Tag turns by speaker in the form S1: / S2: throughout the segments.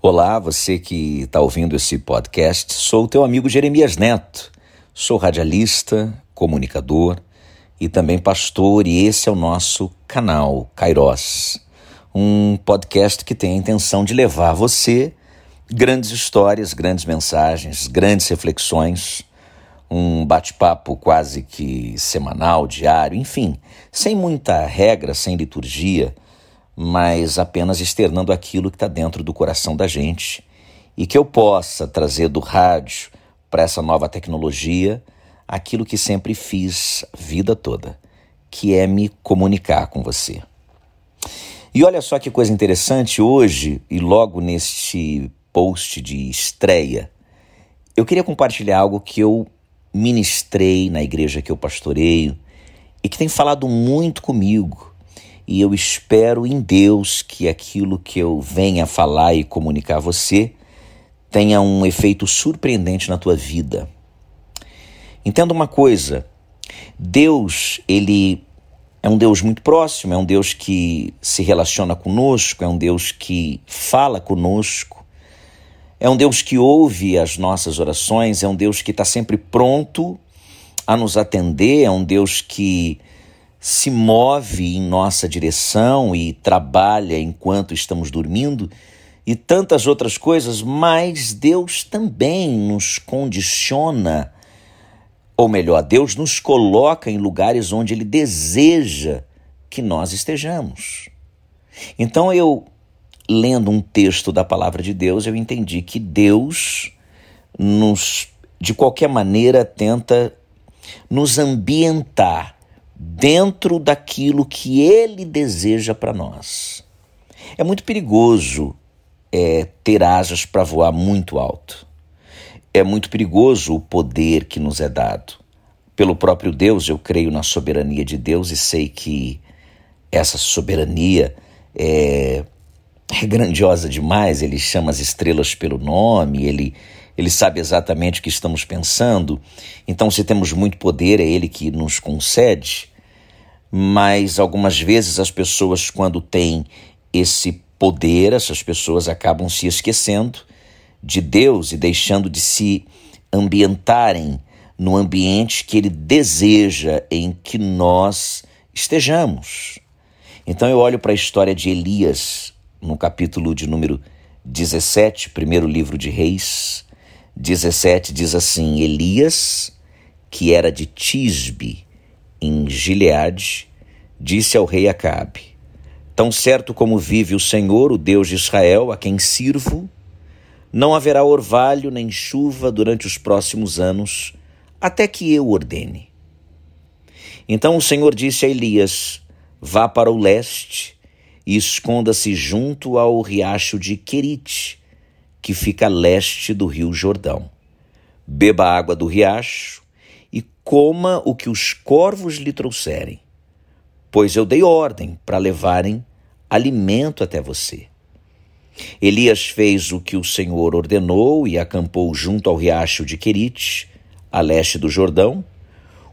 S1: Olá, você que está ouvindo esse podcast, sou o teu amigo Jeremias Neto. Sou radialista, comunicador e também pastor, e esse é o nosso canal Kairos, um podcast que tem a intenção de levar a você grandes histórias, grandes mensagens, grandes reflexões, um bate-papo quase que semanal, diário, enfim, sem muita regra, sem liturgia mas apenas externando aquilo que está dentro do coração da gente e que eu possa trazer do rádio para essa nova tecnologia aquilo que sempre fiz a vida toda, que é me comunicar com você. E olha só que coisa interessante, hoje e logo neste post de estreia, eu queria compartilhar algo que eu ministrei na igreja que eu pastoreio e que tem falado muito comigo e eu espero em Deus que aquilo que eu venha falar e comunicar a você tenha um efeito surpreendente na tua vida. Entenda uma coisa: Deus, ele é um Deus muito próximo, é um Deus que se relaciona conosco, é um Deus que fala conosco, é um Deus que ouve as nossas orações, é um Deus que está sempre pronto a nos atender, é um Deus que se move em nossa direção e trabalha enquanto estamos dormindo e tantas outras coisas, mas Deus também nos condiciona, ou melhor, Deus nos coloca em lugares onde Ele deseja que nós estejamos. Então eu, lendo um texto da palavra de Deus, eu entendi que Deus nos, de qualquer maneira, tenta nos ambientar dentro daquilo que Ele deseja para nós. É muito perigoso é, ter asas para voar muito alto. É muito perigoso o poder que nos é dado. Pelo próprio Deus, eu creio na soberania de Deus e sei que essa soberania é, é grandiosa demais. Ele chama as estrelas pelo nome, ele ele sabe exatamente o que estamos pensando. Então, se temos muito poder, é Ele que nos concede. Mas algumas vezes as pessoas, quando têm esse poder, essas pessoas acabam se esquecendo de Deus e deixando de se ambientarem no ambiente que Ele deseja em que nós estejamos. Então eu olho para a história de Elias no capítulo de número 17, primeiro livro de Reis, 17 diz assim: Elias, que era de Tisbe, em Gileade, disse ao rei Acabe: Tão certo como vive o Senhor, o Deus de Israel, a quem sirvo, não haverá orvalho nem chuva durante os próximos anos, até que eu ordene. Então o Senhor disse a Elias: Vá para o leste e esconda-se junto ao riacho de Querite que fica a leste do rio Jordão. Beba a água do riacho coma o que os corvos lhe trouxerem, pois eu dei ordem para levarem alimento até você. Elias fez o que o Senhor ordenou e acampou junto ao riacho de Querite, a leste do Jordão.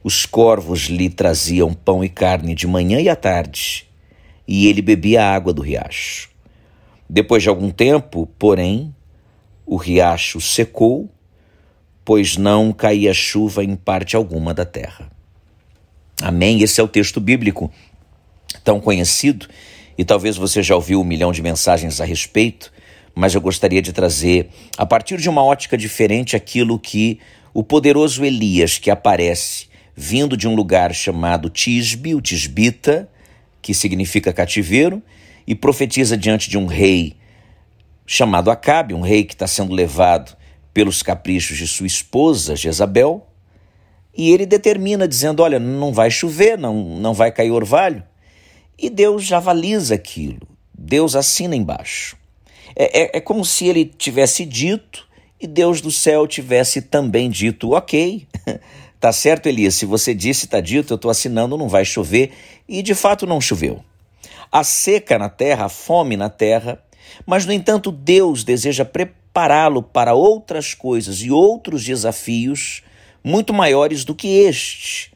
S1: Os corvos lhe traziam pão e carne de manhã e à tarde, e ele bebia a água do riacho. Depois de algum tempo, porém, o riacho secou, pois não caía chuva em parte alguma da terra. Amém? Esse é o texto bíblico tão conhecido e talvez você já ouviu um milhão de mensagens a respeito, mas eu gostaria de trazer, a partir de uma ótica diferente, aquilo que o poderoso Elias, que aparece vindo de um lugar chamado Tisbe, o Tisbita, que significa cativeiro, e profetiza diante de um rei chamado Acabe, um rei que está sendo levado pelos caprichos de sua esposa, Jezabel, e ele determina, dizendo: Olha, não vai chover, não, não vai cair orvalho. E Deus já avaliza aquilo, Deus assina embaixo. É, é, é como se ele tivesse dito e Deus do céu tivesse também dito: Ok, tá certo, Elias, se você disse, está dito, eu estou assinando, não vai chover. E de fato não choveu. A seca na terra, a fome na terra, mas, no entanto, Deus deseja prepará-lo para outras coisas e outros desafios muito maiores do que este.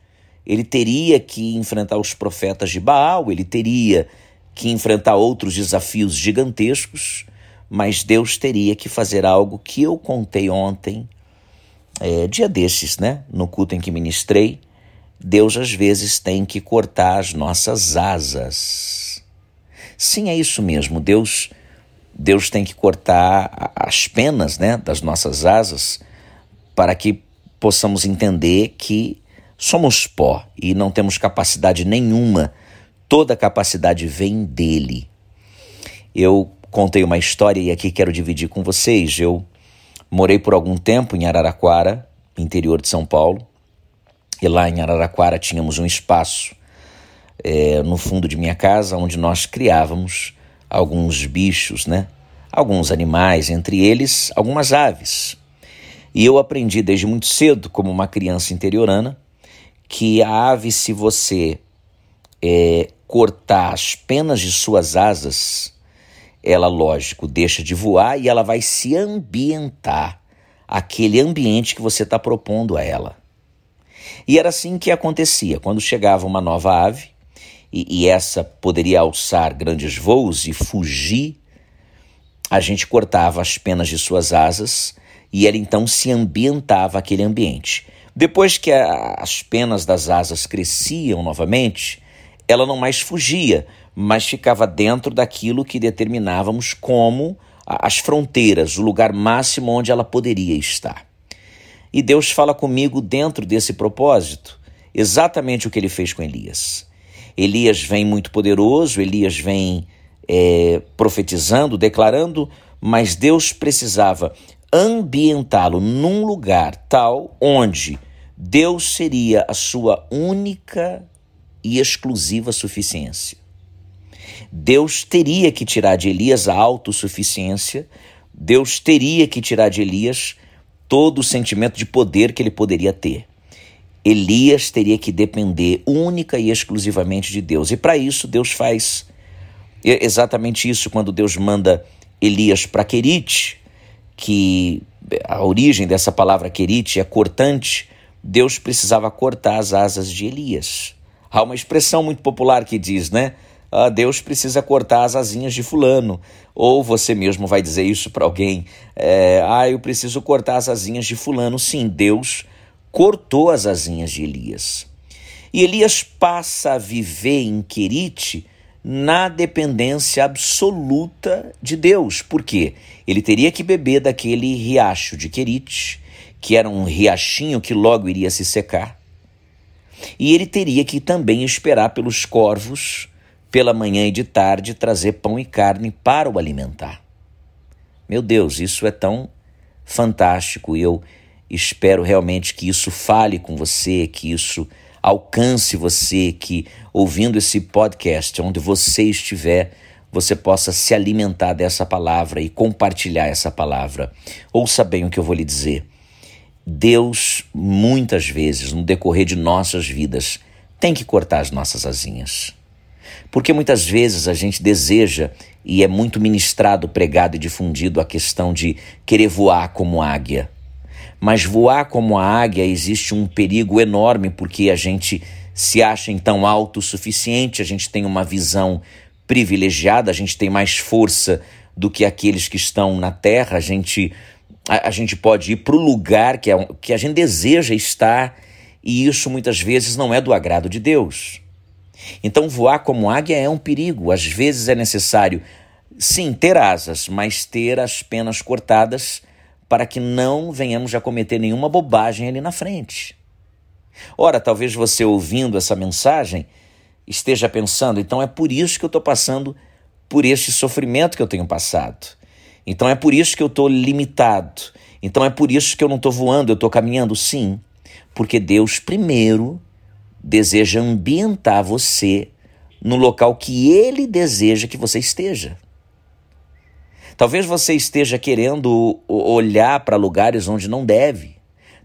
S1: Ele teria que enfrentar os profetas de Baal, ele teria que enfrentar outros desafios gigantescos, mas Deus teria que fazer algo que eu contei ontem, é, dia desses, né? No culto em que ministrei. Deus às vezes tem que cortar as nossas asas. Sim, é isso mesmo. Deus Deus tem que cortar as penas, né, das nossas asas para que possamos entender que somos pó e não temos capacidade nenhuma. Toda capacidade vem dele. Eu contei uma história e aqui quero dividir com vocês. Eu morei por algum tempo em Araraquara, interior de São Paulo, e lá em Araraquara tínhamos um espaço é, no fundo de minha casa onde nós criávamos alguns bichos, né? Alguns animais, entre eles algumas aves. E eu aprendi desde muito cedo, como uma criança interiorana, que a ave, se você é, cortar as penas de suas asas, ela, lógico, deixa de voar e ela vai se ambientar aquele ambiente que você está propondo a ela. E era assim que acontecia. Quando chegava uma nova ave, e, e essa poderia alçar grandes voos e fugir, a gente cortava as penas de suas asas e ela então se ambientava aquele ambiente. Depois que a, as penas das asas cresciam novamente, ela não mais fugia, mas ficava dentro daquilo que determinávamos como as fronteiras, o lugar máximo onde ela poderia estar. E Deus fala comigo dentro desse propósito, exatamente o que ele fez com Elias. Elias vem muito poderoso, Elias vem é, profetizando, declarando, mas Deus precisava ambientá-lo num lugar tal onde Deus seria a sua única e exclusiva suficiência. Deus teria que tirar de Elias a autossuficiência, Deus teria que tirar de Elias todo o sentimento de poder que ele poderia ter. Elias teria que depender única e exclusivamente de Deus. E para isso, Deus faz exatamente isso quando Deus manda Elias para Querite, que a origem dessa palavra querite é cortante, Deus precisava cortar as asas de Elias. Há uma expressão muito popular que diz, né? Ah, Deus precisa cortar as asinhas de fulano. Ou você mesmo vai dizer isso para alguém. É, ah, eu preciso cortar as asinhas de fulano. Sim, Deus cortou as asinhas de Elias. E Elias passa a viver em Querite na dependência absoluta de Deus. Por quê? Ele teria que beber daquele riacho de Querite, que era um riachinho que logo iria se secar. E ele teria que também esperar pelos corvos, pela manhã e de tarde, trazer pão e carne para o alimentar. Meu Deus, isso é tão fantástico e eu espero realmente que isso fale com você, que isso alcance você, que ouvindo esse podcast, onde você estiver, você possa se alimentar dessa palavra e compartilhar essa palavra. Ouça bem o que eu vou lhe dizer. Deus, muitas vezes, no decorrer de nossas vidas, tem que cortar as nossas asinhas. Porque muitas vezes a gente deseja, e é muito ministrado, pregado e difundido a questão de querer voar como águia. Mas voar como a águia existe um perigo enorme porque a gente se acha então autossuficiente, a gente tem uma visão privilegiada, a gente tem mais força do que aqueles que estão na terra, a gente, a, a gente pode ir para o lugar que, é, que a gente deseja estar e isso muitas vezes não é do agrado de Deus. Então, voar como águia é um perigo. Às vezes é necessário, sim, ter asas, mas ter as penas cortadas para que não venhamos a cometer nenhuma bobagem ali na frente. Ora, talvez você ouvindo essa mensagem esteja pensando, então é por isso que eu estou passando por este sofrimento que eu tenho passado. Então é por isso que eu estou limitado. Então é por isso que eu não estou voando, eu estou caminhando, sim. Porque Deus, primeiro, deseja ambientar você no local que Ele deseja que você esteja. Talvez você esteja querendo olhar para lugares onde não deve.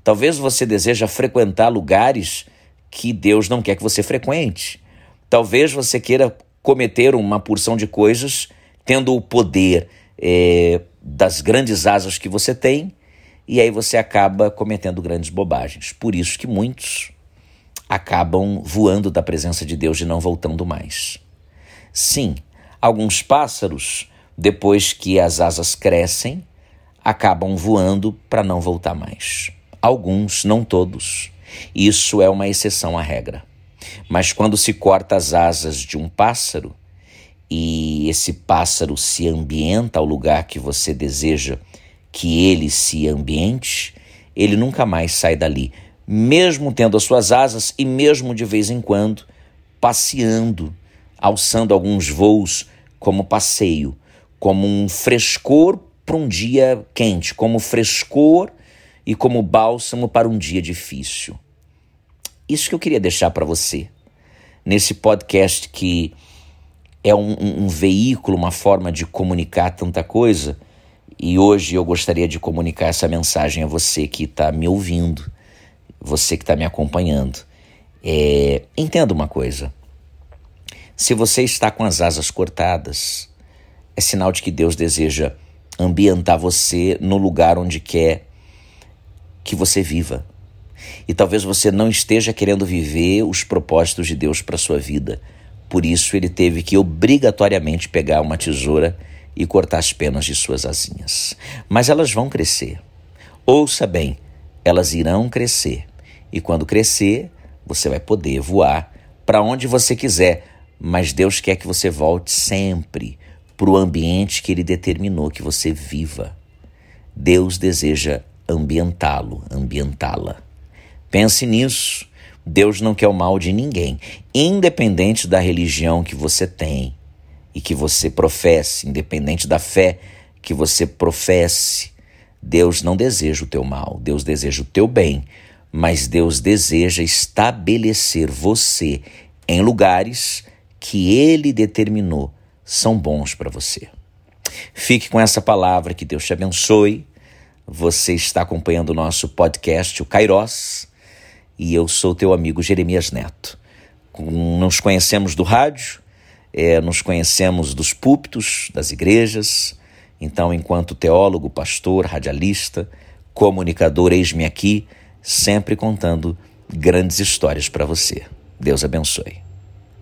S1: Talvez você deseja frequentar lugares que Deus não quer que você frequente. Talvez você queira cometer uma porção de coisas tendo o poder é, das grandes asas que você tem, e aí você acaba cometendo grandes bobagens. Por isso que muitos acabam voando da presença de Deus e não voltando mais. Sim, alguns pássaros depois que as asas crescem, acabam voando para não voltar mais. Alguns, não todos. Isso é uma exceção à regra. Mas quando se corta as asas de um pássaro e esse pássaro se ambienta ao lugar que você deseja que ele se ambiente, ele nunca mais sai dali, mesmo tendo as suas asas e mesmo de vez em quando passeando, alçando alguns voos como passeio, como um frescor para um dia quente, como frescor e como bálsamo para um dia difícil. Isso que eu queria deixar para você nesse podcast que é um, um, um, veículo, uma forma de comunicar tanta coisa. E hoje eu gostaria de comunicar essa mensagem a você que está me ouvindo, você que está me acompanhando. É, entenda uma coisa: se você está com as asas cortadas, é sinal de que Deus deseja ambientar você no lugar onde quer que você viva. E talvez você não esteja querendo viver os propósitos de Deus para sua vida. Por isso ele teve que obrigatoriamente pegar uma tesoura e cortar as penas de suas asinhas. Mas elas vão crescer. Ouça bem, elas irão crescer. E quando crescer, você vai poder voar para onde você quiser. Mas Deus quer que você volte sempre para o ambiente que Ele determinou que você viva. Deus deseja ambientá-lo, ambientá-la. Pense nisso. Deus não quer o mal de ninguém, independente da religião que você tem e que você professe, independente da fé que você professe. Deus não deseja o teu mal, Deus deseja o teu bem, mas Deus deseja estabelecer você em lugares que Ele determinou são bons para você. Fique com essa palavra, que Deus te abençoe. Você está acompanhando o nosso podcast, o Kairós e eu sou teu amigo Jeremias Neto. Nos conhecemos do rádio, é, nos conhecemos dos púlpitos, das igrejas. Então, enquanto teólogo, pastor, radialista, comunicador, eis-me aqui, sempre contando grandes histórias para você. Deus abençoe.